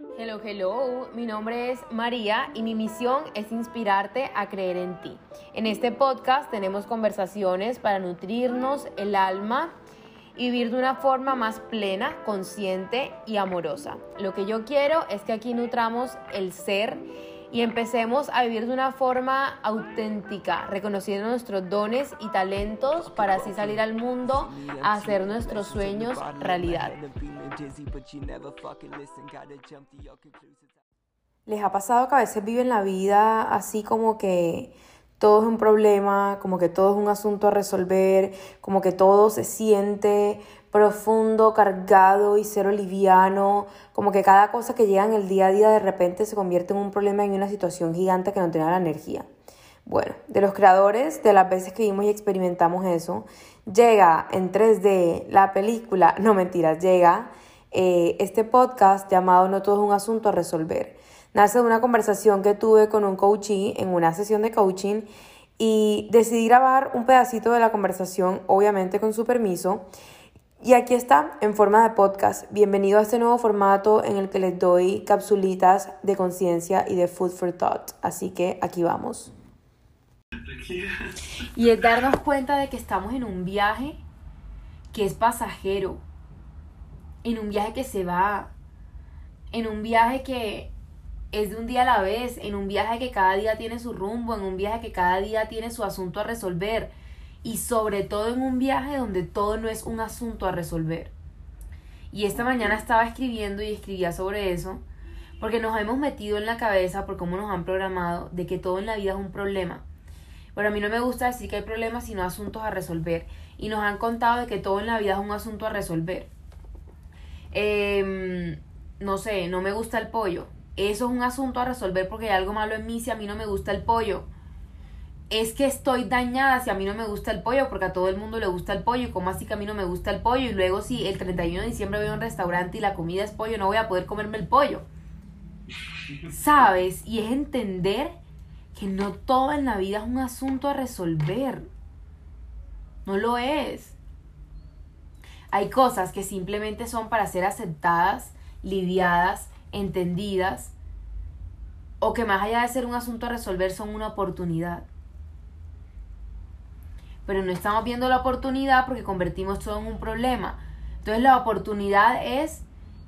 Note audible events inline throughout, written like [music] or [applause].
Hello, hello, mi nombre es María y mi misión es inspirarte a creer en ti. En este podcast tenemos conversaciones para nutrirnos el alma y vivir de una forma más plena, consciente y amorosa. Lo que yo quiero es que aquí nutramos el ser y empecemos a vivir de una forma auténtica, reconociendo nuestros dones y talentos para así salir al mundo a hacer nuestros sueños realidad. ¿Les ha pasado que a veces viven la vida así como que todo es un problema, como que todo es un asunto a resolver, como que todo se siente profundo, cargado y cero liviano, como que cada cosa que llega en el día a día de repente se convierte en un problema y una situación gigante que no tiene la energía. Bueno, de los creadores, de las veces que vimos y experimentamos eso, llega en 3D la película, [laughs] no mentiras, llega eh, este podcast llamado No todo es un asunto a resolver. Nace de una conversación que tuve con un coachee en una sesión de coaching y decidí grabar un pedacito de la conversación, obviamente con su permiso. Y aquí está, en forma de podcast. Bienvenido a este nuevo formato en el que les doy capsulitas de conciencia y de food for thought. Así que aquí vamos. Y es darnos cuenta de que estamos en un viaje que es pasajero, en un viaje que se va, en un viaje que es de un día a la vez, en un viaje que cada día tiene su rumbo, en un viaje que cada día tiene su asunto a resolver y sobre todo en un viaje donde todo no es un asunto a resolver. Y esta mañana estaba escribiendo y escribía sobre eso, porque nos hemos metido en la cabeza por cómo nos han programado de que todo en la vida es un problema. Pero a mí no me gusta decir que hay problemas sino asuntos a resolver. Y nos han contado de que todo en la vida es un asunto a resolver. Em, no sé, no me gusta el pollo. Eso es un asunto a resolver porque hay algo malo en mí si a mí no me gusta el pollo es que estoy dañada si a mí no me gusta el pollo, porque a todo el mundo le gusta el pollo, y como así que a mí no me gusta el pollo, y luego si el 31 de diciembre voy a un restaurante y la comida es pollo, no voy a poder comerme el pollo. ¿Sabes? Y es entender que no todo en la vida es un asunto a resolver. No lo es. Hay cosas que simplemente son para ser aceptadas, lidiadas, entendidas, o que más allá de ser un asunto a resolver son una oportunidad pero no estamos viendo la oportunidad porque convertimos todo en un problema. Entonces la oportunidad es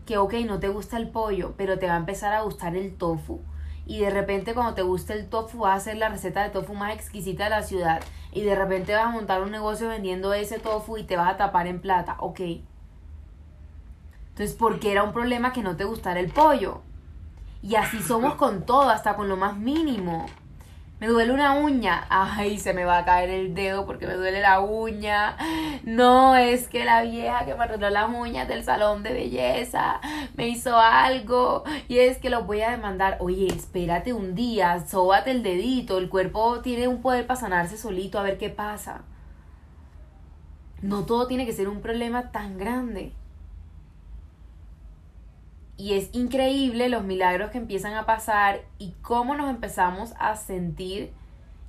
que, ok, no te gusta el pollo, pero te va a empezar a gustar el tofu. Y de repente cuando te guste el tofu vas a hacer la receta de tofu más exquisita de la ciudad. Y de repente vas a montar un negocio vendiendo ese tofu y te vas a tapar en plata. Ok. Entonces, ¿por qué era un problema que no te gustara el pollo? Y así somos con todo, hasta con lo más mínimo. Me duele una uña. Ay, se me va a caer el dedo porque me duele la uña. No, es que la vieja que me arregló las uñas del salón de belleza me hizo algo. Y es que lo voy a demandar. Oye, espérate un día, sóbate el dedito. El cuerpo tiene un poder para sanarse solito a ver qué pasa. No todo tiene que ser un problema tan grande. Y es increíble los milagros que empiezan a pasar y cómo nos empezamos a sentir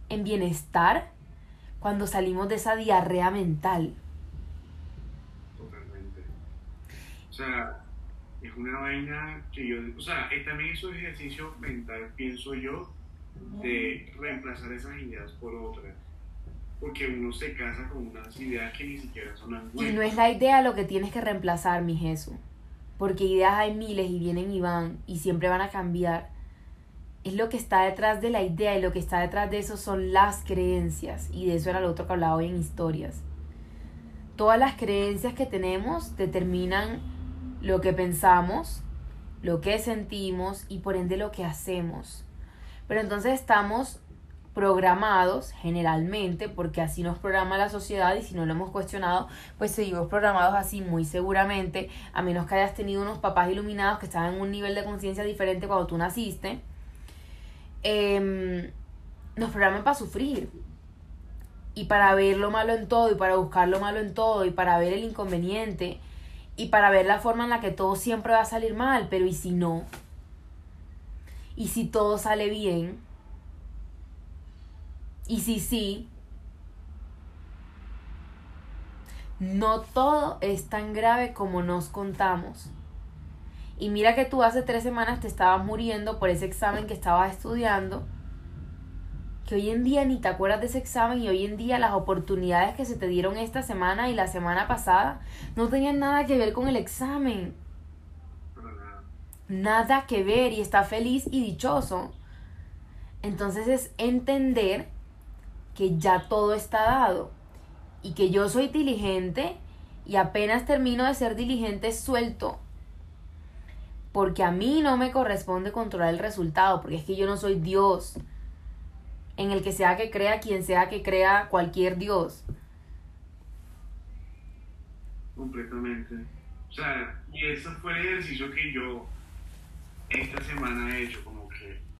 en bienestar cuando salimos de esa diarrea mental. Totalmente. O sea, es una vaina que yo, o sea, también es un ejercicio mental, pienso yo, de reemplazar esas ideas por otras. Porque uno se casa con unas ideas que ni siquiera son las Y no es la idea lo que tienes que reemplazar, mi Jesús porque ideas hay miles y vienen y van y siempre van a cambiar. Es lo que está detrás de la idea y lo que está detrás de eso son las creencias y de eso era lo otro que hablaba hoy en historias. Todas las creencias que tenemos determinan lo que pensamos, lo que sentimos y por ende lo que hacemos. Pero entonces estamos programados generalmente, porque así nos programa la sociedad y si no lo hemos cuestionado, pues seguimos programados así muy seguramente, a menos que hayas tenido unos papás iluminados que estaban en un nivel de conciencia diferente cuando tú naciste, em, nos programan para sufrir y para ver lo malo en todo y para buscar lo malo en todo y para ver el inconveniente y para ver la forma en la que todo siempre va a salir mal, pero ¿y si no? ¿Y si todo sale bien? Y si sí, no todo es tan grave como nos contamos. Y mira que tú hace tres semanas te estabas muriendo por ese examen que estabas estudiando. Que hoy en día ni te acuerdas de ese examen y hoy en día las oportunidades que se te dieron esta semana y la semana pasada no tenían nada que ver con el examen. Nada que ver y está feliz y dichoso. Entonces es entender que ya todo está dado y que yo soy diligente y apenas termino de ser diligente suelto porque a mí no me corresponde controlar el resultado, porque es que yo no soy Dios. En el que sea que crea, quien sea que crea, cualquier Dios. Completamente. O sea, y ese fue el ejercicio que yo esta semana he hecho, como